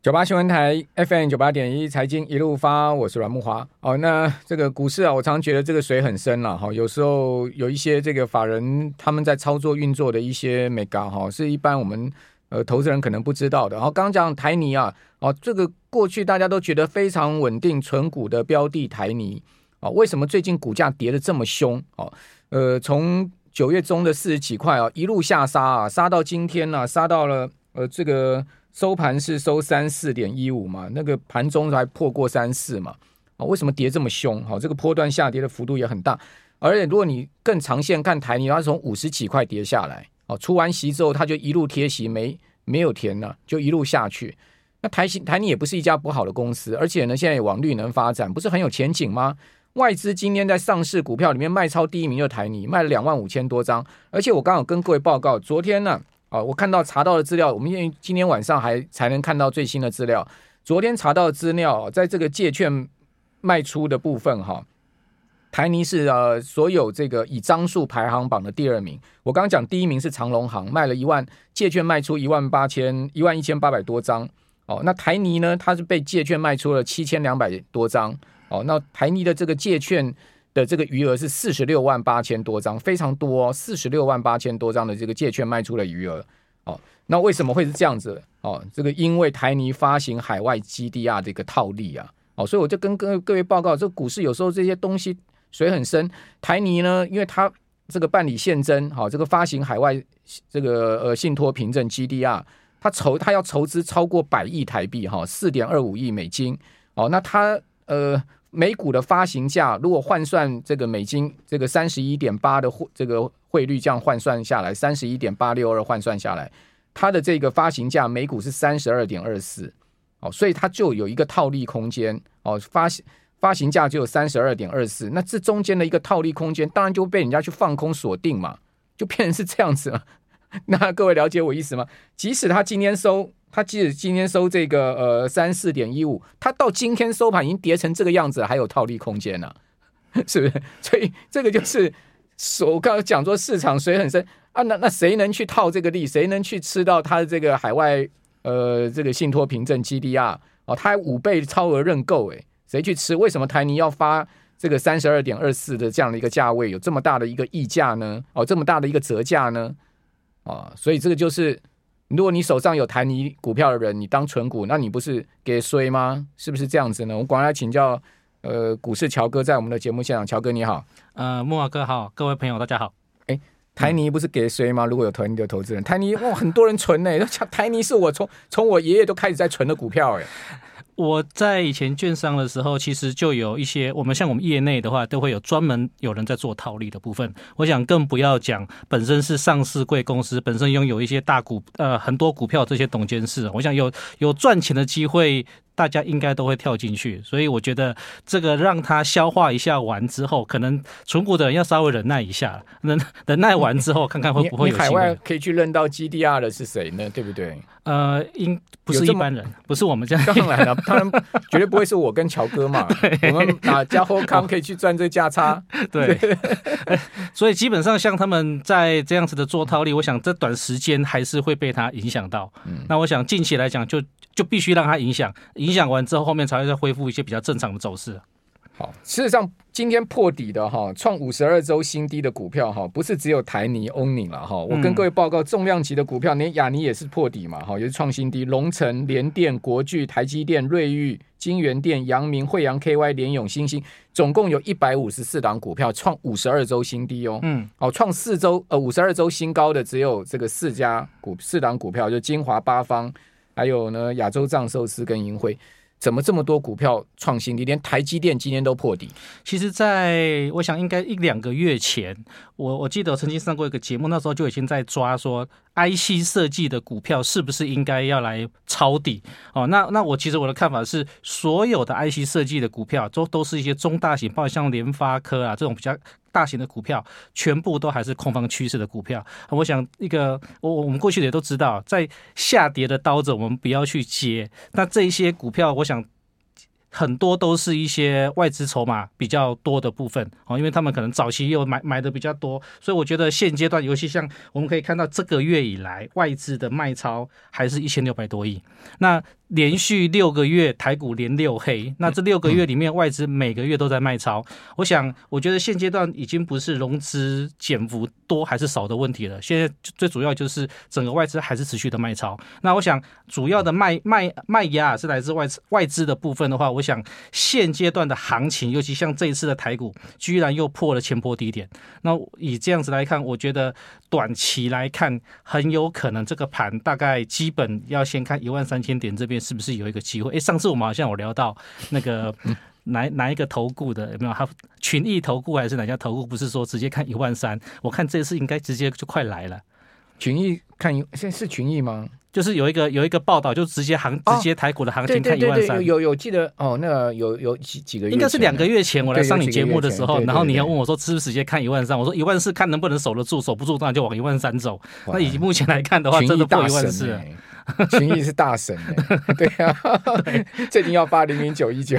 九八新闻台 FM 九八点一财经一路发，我是阮木华。哦，那这个股市啊，我常觉得这个水很深了哈。有时候有一些这个法人他们在操作运作的一些眉角哈，是一般我们呃投资人可能不知道的。然后刚刚讲台泥啊，哦，这个过去大家都觉得非常稳定存股的标的台泥啊，为什么最近股价跌得这么凶？哦，呃，从九月中的四十几块啊，一路下杀啊，杀到今天呢、啊，杀到了呃这个。收盘是收三四点一五嘛，那个盘中还破过三四嘛，啊，为什么跌这么凶？好，这个波段下跌的幅度也很大，而且如果你更长线看台泥，它从五十几块跌下来，哦，出完息之后，它就一路贴息，没没有填了，就一路下去。那台新台泥也不是一家不好的公司，而且呢，现在也往绿能发展，不是很有前景吗？外资今天在上市股票里面卖超第一名就是台泥，卖了两万五千多张，而且我刚好跟各位报告，昨天呢。啊我看到查到的资料，我们因为今天晚上还才能看到最新的资料。昨天查到的资料，在这个借券卖出的部分，哈，台泥是呃所有这个以张数排行榜的第二名。我刚刚讲第一名是长隆行，卖了一万借券卖出一万八千一万一千八百多张。哦，那台泥呢，它是被借券卖出了七千两百多张。哦，那台泥的这个借券。的这个余额是四十六万八千多张，非常多，四十六万八千多张的这个借券卖出了余额哦。那为什么会是这样子哦？这个因为台泥发行海外 GDR 的一个套利啊哦，所以我就跟各各位报告，这股市有时候这些东西水很深。台泥呢，因为它这个办理现增，好、哦，这个发行海外这个呃信托凭证 GDR，它筹它要筹资超过百亿台币哈，四点二五亿美金哦。那它呃。美股的发行价，如果换算这个美金，这个三十一点八的汇这个汇率，这样换算下来，三十一点八六二换算下来，它的这个发行价美股是三十二点二四，哦，所以它就有一个套利空间，哦，发行发行价只有三十二点二四，那这中间的一个套利空间，当然就被人家去放空锁定嘛，就变成是这样子了。那各位了解我意思吗？即使他今天收。它即使今天收这个呃三四点一五，它到今天收盘已经跌成这个样子，还有套利空间呢、是不是？所以这个就是我刚讲说市场水很深啊，那那谁能去套这个利？谁能去吃到它的这个海外呃这个信托凭证 GDR 哦？它还五倍超额认购诶，谁去吃？为什么台泥要发这个三十二点二四的这样的一个价位，有这么大的一个溢价呢？哦，这么大的一个折价呢？啊，所以这个就是。如果你手上有台泥股票的人，你当存股，那你不是给衰吗？是不是这样子呢？我们赶快来请教，呃，股市乔哥在我们的节目现场，乔哥你好，呃，木瓦哥好，各位朋友大家好。哎，台泥不是给衰吗？如果有台泥的投资人，台泥哇，很多人存呢，台泥是我从从我爷爷都开始在存的股票哎。我在以前券商的时候，其实就有一些我们像我们业内的话，都会有专门有人在做套利的部分。我想更不要讲本身是上市贵公司，本身拥有一些大股呃很多股票这些董监事，我想有有赚钱的机会。大家应该都会跳进去，所以我觉得这个让他消化一下完之后，可能存股的人要稍微忍耐一下，忍忍耐完之后，看看会不会有海外可以去认到 GDR 的是谁呢？对不对？呃，应不是一般人，不是我们这样。当然了，当然绝对不会是我跟乔哥嘛。我们哪家后康可以去赚这价差？对。所以基本上像他们在这样子的做套利，我想这短时间还是会被他影响到。嗯。那我想近期来讲就。就必须让它影响，影响完之后，后面才会再恢复一些比较正常的走势。好，事实上今天破底的哈，创五十二周新低的股票哈，不是只有台泥、欧宁了哈。我跟各位报告，重量级的股票，连亚尼也是破底嘛，哈，也是创新低。龙城、联电、国巨、台积电、瑞昱、金元电、阳明、惠阳 KY、联永、新兴，总共有一百五十四档股票创五十二周新低哦。嗯，哦，创四周呃五十二周新高的只有这个四家股四档股票，就金华八方。还有呢，亚洲藏寿司跟银辉，怎么这么多股票创新低？连台积电今天都破底。其实，在我想应该一两个月前，我我记得我曾经上过一个节目，那时候就已经在抓说，IC 设计的股票是不是应该要来抄底？哦，那那我其实我的看法是，所有的 IC 设计的股票都都是一些中大型，包括像联发科啊这种比较。大型的股票全部都还是空方趋势的股票，我想一个我我们过去也都知道，在下跌的刀子我们不要去接。那这一些股票，我想很多都是一些外资筹码比较多的部分哦，因为他们可能早期又买买的比较多，所以我觉得现阶段，尤其像我们可以看到这个月以来外资的卖超还是一千六百多亿。那连续六个月台股连六黑，那这六个月里面外资每个月都在卖超。我想，我觉得现阶段已经不是融资减幅多还是少的问题了，现在最主要就是整个外资还是持续的卖超。那我想，主要的卖卖卖压是来自外资外资的部分的话，我想现阶段的行情，尤其像这一次的台股，居然又破了前波低点。那以这样子来看，我觉得短期来看，很有可能这个盘大概基本要先看一万三千点这边。是不是有一个机会？哎，上次我们好像有聊到那个哪哪一个投顾的有没有？他群益投顾还是哪家投顾？不是说直接看一万三？我看这次应该直接就快来了。群益看一，现在是群益吗？就是有一个有一个报道，就直接行直接台股的行情看一万三。有有记得哦，那个有有几几个月，应该是两个月前我来上你节目的时候，然后你要问我说是不是直接看一万三？我说一万四看能不能守得住，守不住当然就往一万三走。那以目前来看的话，真的破一万四。群益是大神 对呀，最近要发零零九一九，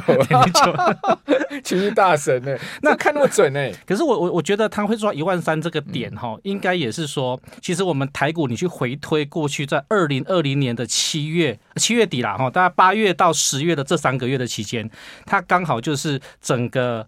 群益 大神呢，那看那么准呢？可是我我我觉得他会抓一万三这个点哈，应该也是说，其实我们台股你去回推过去，在二零二零年的七月七月底啦哈，大概八月到十月的这三个月的期间，它刚好就是整个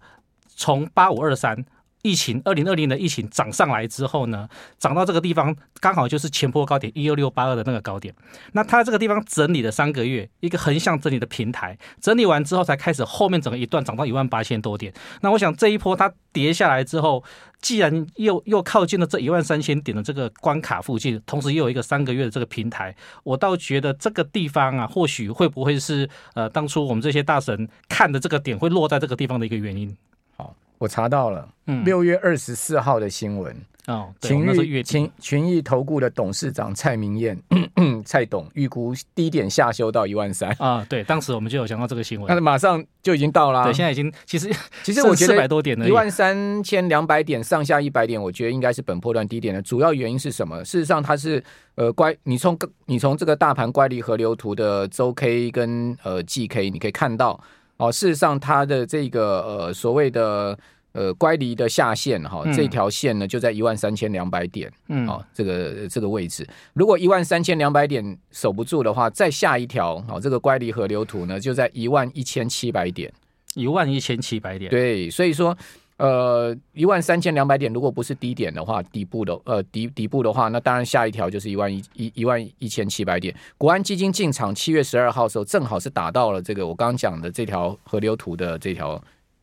从八五二三。疫情二零二零的疫情涨上来之后呢，涨到这个地方刚好就是前波高点一六六八二的那个高点。那它这个地方整理了三个月，一个横向整理的平台，整理完之后才开始后面整个一段涨到一万八千多点。那我想这一波它跌下来之后，既然又又靠近了这一万三千点的这个关卡附近，同时又有一个三个月的这个平台，我倒觉得这个地方啊，或许会不会是呃当初我们这些大神看的这个点会落在这个地方的一个原因。我查到了，六月二十四号的新闻。哦，群益群群益投顾的董事长蔡明燕，蔡董预估低点下修到一万三。啊，对，当时我们就有想到这个新闻，但是马上就已经到了，对，现在已经其实 其实我觉得四百多点的一万三千两百点上下一百点，我觉得应该是本波段低点的主要原因是什么？事实上，它是呃乖，你从你从这个大盘乖离河流图的周 K 跟呃 GK，你可以看到。哦，事实上，它的这个呃所谓的呃乖离的下限哈，这条线呢就在一万三千两百点，嗯，哦，这个这个位置，如果一万三千两百点守不住的话，再下一条哦，这个乖离河流图呢就在一万一千七百点，一万一千七百点，对，所以说。呃，一万三千两百点，如果不是低点的话，底部的呃底底部的话，那当然下一条就是一万一一一万一千七百点。国安基金进场七月十二号的时候，正好是打到了这个我刚刚讲的这条河流图的这条。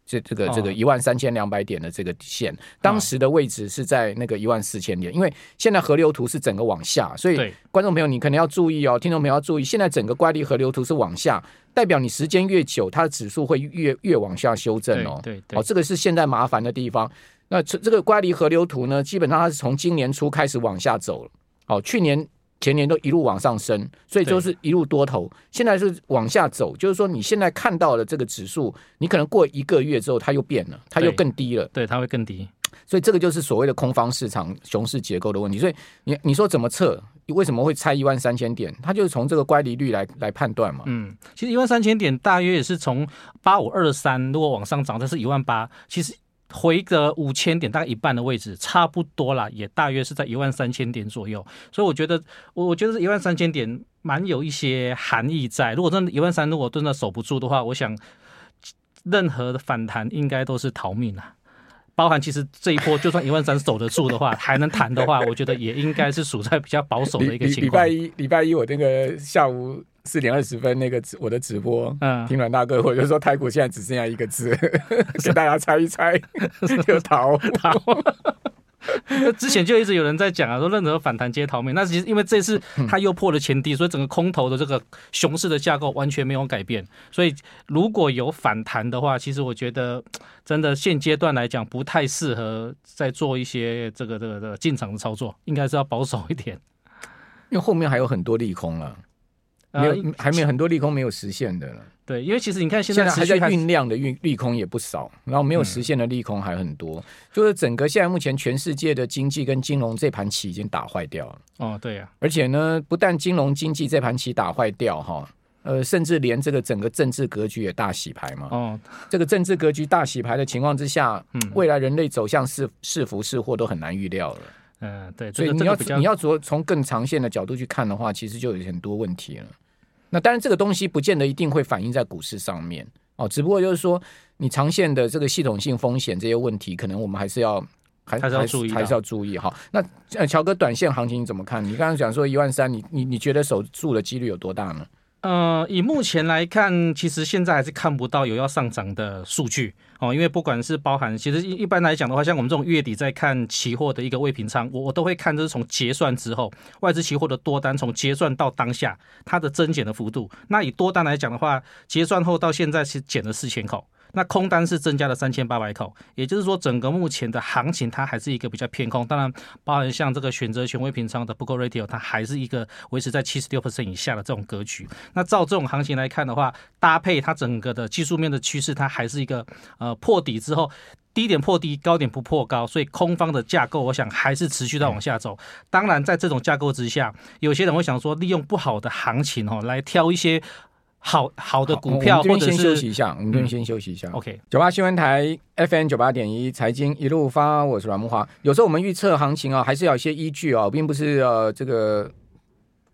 这这个这个一万三千两百点的这个线，当时的位置是在那个一万四千点，因为现在河流图是整个往下，所以观众朋友你可能要注意哦，听众朋友要注意，现在整个乖离河流图是往下，代表你时间越久，它的指数会越越往下修正哦。对对，哦，这个是现在麻烦的地方。那这这个乖离河流图呢，基本上它是从今年初开始往下走了。哦，去年。前年都一路往上升，所以就是一路多头。现在是往下走，就是说你现在看到的这个指数，你可能过一个月之后它又变了，它又更低了。对，它会更低。所以这个就是所谓的空方市场熊市结构的问题。所以你你说怎么测？为什么会猜一万三千点？它就是从这个乖离率来来判断嘛。嗯，其实一万三千点大约也是从八五二三如果往上涨，这是一万八。其实。回个五千点，大概一半的位置，差不多啦，也大约是在一万三千点左右。所以我觉得，我我觉得是一万三千点蛮有一些含义在。如果真的一万三，如果真的守不住的话，我想任何的反弹应该都是逃命啊。包含其实这一波就算一万三守得住的话，还能弹的话，我觉得也应该是属在比较保守的一个情况。礼拜一，礼拜一我那个下午。四点二十分那个直我的直播，嗯，听阮大哥，我就说台股现在只剩下一个字，给大家猜一猜，就逃逃。之前就一直有人在讲啊，说任何反弹皆逃命。那其实因为这次它又破了前低，所以整个空头的这个熊市的架构完全没有改变。所以如果有反弹的话，其实我觉得 真的现阶段来讲不太适合再做一些这个这个这个进场的操作，应该是要保守一点，因为后面还有很多利空了。没有，还没有很多利空没有实现的了。对，因为其实你看现在，现在还在酝酿的运利空也不少，然后没有实现的利空还很多。嗯、就是整个现在目前全世界的经济跟金融这盘棋已经打坏掉了。哦，对呀、啊。而且呢，不但金融经济这盘棋打坏掉哈，呃，甚至连这个整个政治格局也大洗牌嘛。哦。这个政治格局大洗牌的情况之下，嗯，未来人类走向是是福是祸都很难预料了。嗯，对。所以你要你要从从更长线的角度去看的话，其实就有很多问题了。那当然这个东西不见得一定会反映在股市上面哦，只不过就是说你长线的这个系统性风险这些问题，可能我们还是要还还是要注意，还是要注意哈。那呃，乔哥，短线行情你怎么看？你刚刚讲说一万三，你你你觉得守住的几率有多大呢？呃，以目前来看，其实现在还是看不到有要上涨的数据哦。因为不管是包含，其实一般来讲的话，像我们这种月底在看期货的一个未平仓，我我都会看，就是从结算之后，外资期货的多单从结算到当下它的增减的幅度。那以多单来讲的话，结算后到现在是减了四千口。那空单是增加了三千八百口，也就是说，整个目前的行情它还是一个比较偏空。当然，包含像这个选择权威平仓的 Put Call Ratio，它还是一个维持在七十六 percent 以下的这种格局。那照这种行情来看的话，搭配它整个的技术面的趋势，它还是一个呃破底之后低点破低，高点不破高，所以空方的架构，我想还是持续在往下走。当然，在这种架构之下，有些人会想说，利用不好的行情哦，来挑一些。好好的股票，或者是先休息一下，我们这边先休息一下。OK，九八新闻台 FM 九八点一财经一路发，我是阮木华。有时候我们预测行情啊，还是要有一些依据啊，并不是呃这个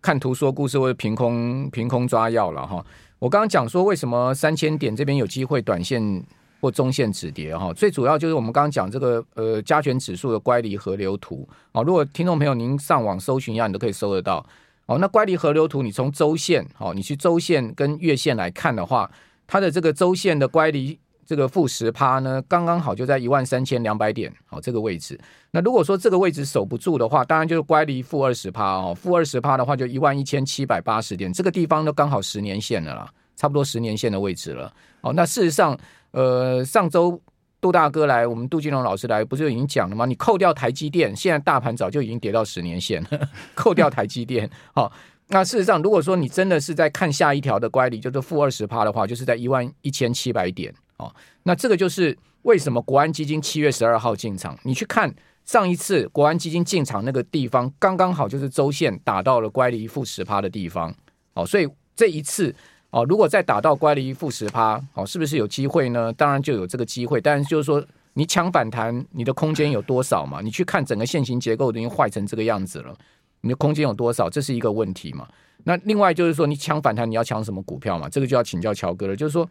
看图说故事或者凭空凭空抓药了哈。我刚刚讲说，为什么三千点这边有机会短线或中线止跌哈？最主要就是我们刚刚讲这个呃加权指数的乖离河流图啊。如果听众朋友您上网搜寻一下，你都可以搜得到。哦，那乖离河流图，你从周线，哦，你去周线跟月线来看的话，它的这个周线的乖离这个负十趴呢，刚刚好就在一万三千两百点，好，这个位置。那如果说这个位置守不住的话，当然就是乖离负二十趴哦，负二十趴的话就一万一千七百八十点，这个地方都刚好十年线了啦，差不多十年线的位置了。哦，那事实上，呃，上周。杜大哥来，我们杜金龙老师来，不是已经讲了吗？你扣掉台积电，现在大盘早就已经跌到十年线了。扣掉台积电，好，那事实上，如果说你真的是在看下一条的乖离，就是负二十趴的话，就是在一万一千七百点。哦，那这个就是为什么国安基金七月十二号进场。你去看上一次国安基金进场那个地方，刚刚好就是周线打到了乖离负十趴的地方。哦，所以这一次。哦，如果再打到乖离负十趴，哦，是不是有机会呢？当然就有这个机会，但是就是说，你抢反弹，你的空间有多少嘛？你去看整个线型结构已经坏成这个样子了，你的空间有多少？这是一个问题嘛？那另外就是说，你抢反弹，你要抢什么股票嘛？这个就要请教乔哥了。就是说，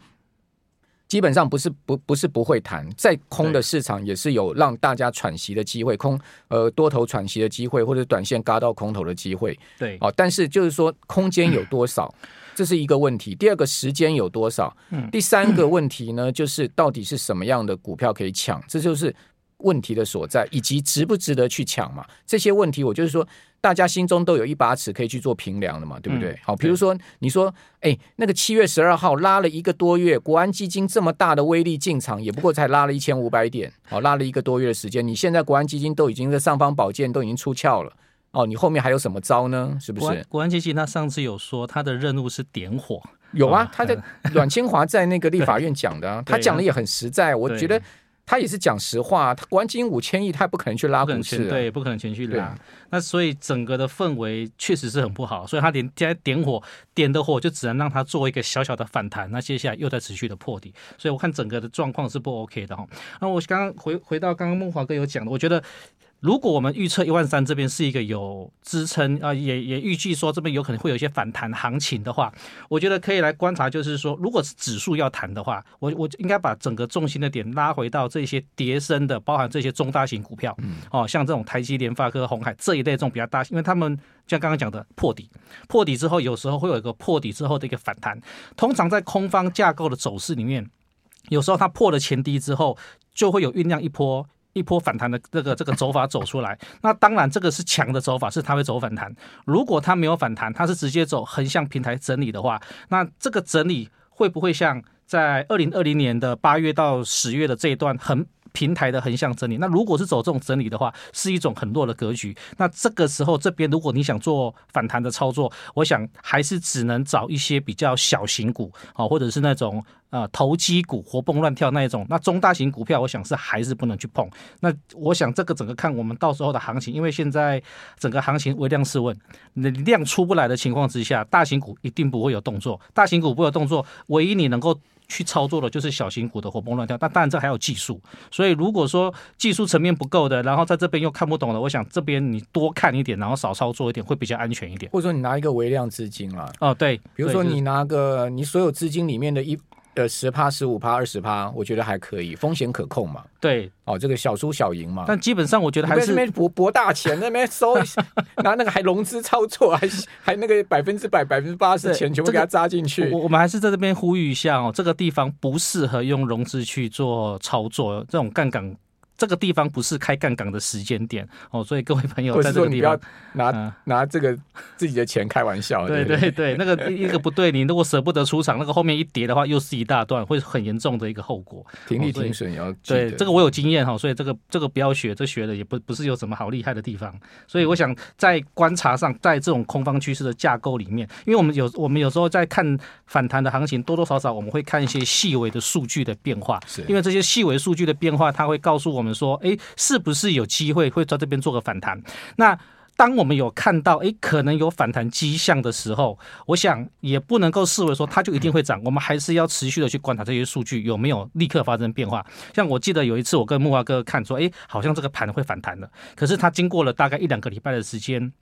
基本上不是不不是不会谈，在空的市场也是有让大家喘息的机会，空呃多头喘息的机会，或者短线嘎到空头的机会。对，哦，但是就是说，空间有多少？嗯这是一个问题，第二个时间有多少？第三个问题呢，就是到底是什么样的股票可以抢？这就是问题的所在，以及值不值得去抢嘛？这些问题，我就是说，大家心中都有一把尺可以去做评量的嘛，对不对？好，比如说你说，哎，那个七月十二号拉了一个多月，国安基金这么大的威力进场，也不过才拉了一千五百点，好，拉了一个多月的时间，你现在国安基金都已经在上方宝剑都已经出鞘了。哦，你后面还有什么招呢？是不是？国安，国安基金他上次有说他的任务是点火，有啊，他在阮清华在那个立法院讲的，啊，他讲的也很实在，我觉得他也是讲实话。他国安基金五千亿，他也不可能去拉股市，对，不可能全去拉。那所以整个的氛围确实是很不好，所以他点现在点火点的火就只能让他做一个小小的反弹，那接下来又在持续的破底，所以我看整个的状况是不 OK 的哈。那我刚刚回回到刚刚梦华哥有讲的，我觉得。如果我们预测一万三这边是一个有支撑啊，也也预计说这边有可能会有一些反弹行情的话，我觉得可以来观察，就是说，如果是指数要弹的话，我我应该把整个重心的点拉回到这些跌升的，包含这些中大型股票，哦，像这种台积、联发科、红海这一类这种比较大，因为他们像刚刚讲的破底，破底之后有时候会有一个破底之后的一个反弹，通常在空方架构的走势里面，有时候它破了前低之后，就会有酝酿一波。一波反弹的这个这个走法走出来，那当然这个是强的走法，是它会走反弹。如果它没有反弹，它是直接走横向平台整理的话，那这个整理会不会像在二零二零年的八月到十月的这一段横平台的横向整理？那如果是走这种整理的话，是一种很弱的格局。那这个时候这边如果你想做反弹的操作，我想还是只能找一些比较小型股啊，或者是那种。啊，投机股活蹦乱跳那一种，那中大型股票，我想是还是不能去碰。那我想这个整个看我们到时候的行情，因为现在整个行情微量试问，量出不来的情况之下，大型股一定不会有动作。大型股不会有动作，唯一你能够去操作的就是小型股的活蹦乱跳。但当然这还有技术，所以如果说技术层面不够的，然后在这边又看不懂的，我想这边你多看一点，然后少操作一点，会比较安全一点。或者说你拿一个微量资金啦，哦，对，比如说你拿个你所有资金里面的一。呃，十趴、十五趴、二十趴，我觉得还可以，风险可控嘛。对，哦，这个小输小赢嘛。但基本上我觉得还是那边博博大钱，那边收拿那个还融资操作，还还那个百分之百、百分之八十钱全部给他扎进去。我们还是在这边呼吁一下哦，这个地方不适合用融资去做操作，这种杠杆。这个地方不是开杠杆的时间点哦，所以各位朋友在这个地方拿、嗯、拿这个自己的钱开玩笑。对对对，那个一个不对，你如果舍不得出场，那个后面一跌的话，又是一大段，会很严重的一个后果。停利停损也要对这个我有经验哈，所以这个这个不要学，这学的也不不是有什么好厉害的地方。所以我想在观察上，在这种空方趋势的架构里面，因为我们有我们有时候在看反弹的行情，多多少少我们会看一些细微的数据的变化，是因为这些细微数据的变化，它会告诉我们我们说，哎。是不是有机会会在这边做个反弹？那当我们有看到哎，可能有反弹迹象的时候，我想也不能够视为说它就一定会涨，我们还是要持续的去观察这些数据有没有立刻发生变化。像我记得有一次我跟木华哥看说，哎，好像这个盘会反弹的，可是它经过了大概一两个礼拜的时间。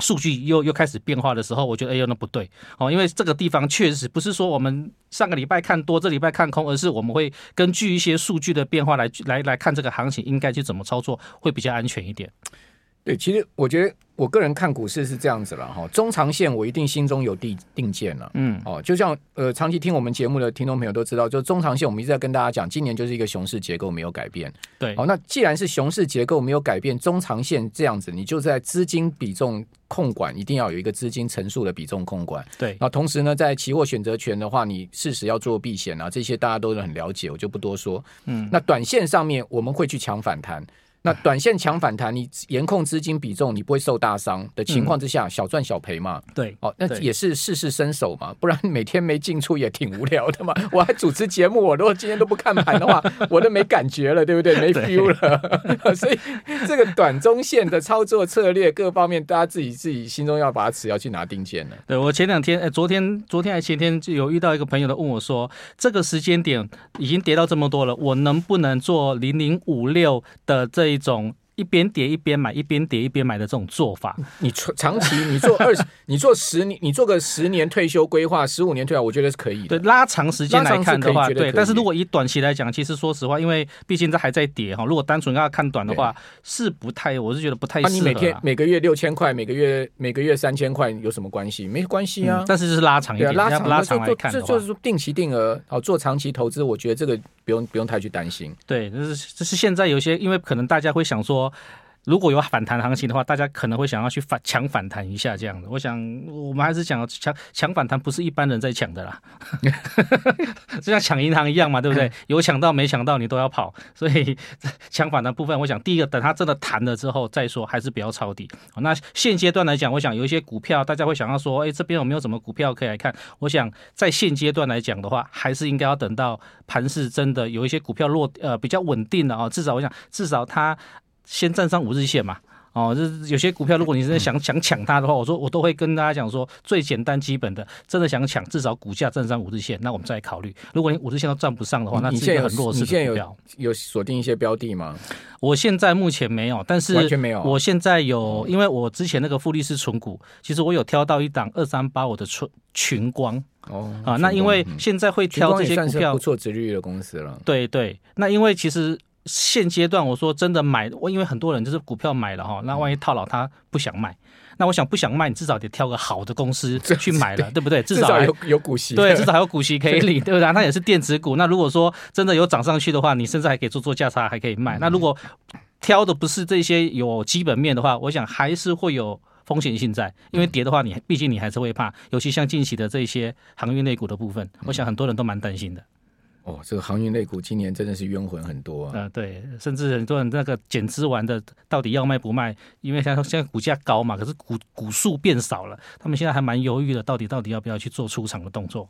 数据又又开始变化的时候，我觉得哎呦那不对哦，因为这个地方确实不是说我们上个礼拜看多，这礼拜看空，而是我们会根据一些数据的变化来来来看这个行情应该去怎么操作会比较安全一点。对，其实我觉得。我个人看股市是这样子了哈，中长线我一定心中有定定见了，嗯，哦，就像呃长期听我们节目的听众朋友都知道，就中长线我们一直在跟大家讲，今年就是一个熊市结构没有改变，对，哦，那既然是熊市结构没有改变，中长线这样子，你就在资金比重控管一定要有一个资金乘数的比重控管，对，那同时呢，在期货选择权的话，你适时要做避险啊，这些大家都很了解，我就不多说，嗯，那短线上面我们会去抢反弹。那短线强反弹，你严控资金比重，你不会受大伤的情况之下，小赚小赔嘛。对，哦，那也是事事伸手嘛，不然每天没进出也挺无聊的嘛。我还主持节目，我如果今天都不看盘的话，我都没感觉了，对不对？没 feel 了。所以这个短中线的操作策略各方面，大家自己自己心中要把持，要去拿定见了。对，我前两天，哎，昨天昨天还前天就有遇到一个朋友的问我说，这个时间点已经跌到这么多了，我能不能做零零五六的这一种？一边跌一边买，一边跌一边买的这种做法，你长期你做二十，你做十年，你做个十年退休规划，十五年退休，我觉得是可以的。对，拉长时间来看的话，对。但是如果以短期来讲，其实说实话，因为毕竟这还在跌哈。如果单纯要看短的话，是不太，我是觉得不太适合。啊、你每天每个月六千块，每个月每个月三千块有什么关系？没关系啊、嗯。但是就是拉长一点，拉长拉长来看的话，就就是说定期定额好做长期投资，我觉得这个不用不用太去担心。对，就是就是现在有些，因为可能大家会想说。如果有反弹行情的话，大家可能会想要去反抢反弹一下这样的。我想我们还是讲抢抢反弹，不是一般人在抢的啦，就像抢银行一样嘛，对不对？有抢到没抢到你都要跑，所以抢反弹部分，我想第一个等它真的弹了之后再说，还是不要抄底。那现阶段来讲，我想有一些股票大家会想要说，哎，这边有没有什么股票可以来看？我想在现阶段来讲的话，还是应该要等到盘势真的有一些股票落呃比较稳定的啊，至少我想至少它。先站上五日线嘛，哦，就是有些股票，如果你真的想想抢它的话，我说我都会跟大家讲说，最简单基本的，真的想抢，至少股价站上五日线，那我们再考虑。如果你五日线都站不上的话，那是一个很弱势。你现在有有锁定一些标的吗？我现在目前没有，但是完全没有。我现在有，因为我之前那个复利式存股，其实我有挑到一档二三八我的存群光哦啊，那因为现在会挑这些股票，不错值率的公司了。对对，那因为其实。现阶段我说真的买，我因为很多人就是股票买了哈，那万一套牢他不想卖，那我想不想卖，你至少得挑个好的公司去买了，对不对？至少有有股息，对，至少还有股息可以领，对不对？那也是电子股。那如果说真的有涨上去的话，你甚至还可以做做价差，还可以卖。那如果挑的不是这些有基本面的话，我想还是会有风险性在，因为跌的话，你毕竟你还是会怕，尤其像近期的这些航运类股的部分，我想很多人都蛮担心的。哦，这个航运类股今年真的是冤魂很多啊！嗯、呃，对，甚至很多人那个减资完的，到底要卖不卖？因为像现在股价高嘛，可是股股数变少了，他们现在还蛮犹豫的，到底到底要不要去做出场的动作？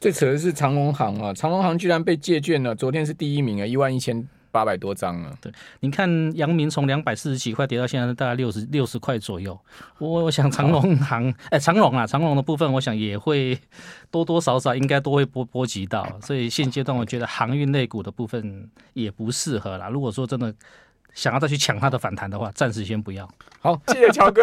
最扯的是长隆行啊，长隆行居然被借券了，昨天是第一名啊，一万一千。八百多张了。对，你看阳明从两百四十几块跌到现在大概六十六十块左右，我我想长隆行哎长隆啊长隆的部分，我想也会多多少少应该都会波波及到，所以现阶段我觉得航运类股的部分也不适合啦。如果说真的想要再去抢它的反弹的话，暂时先不要。好，谢谢乔哥。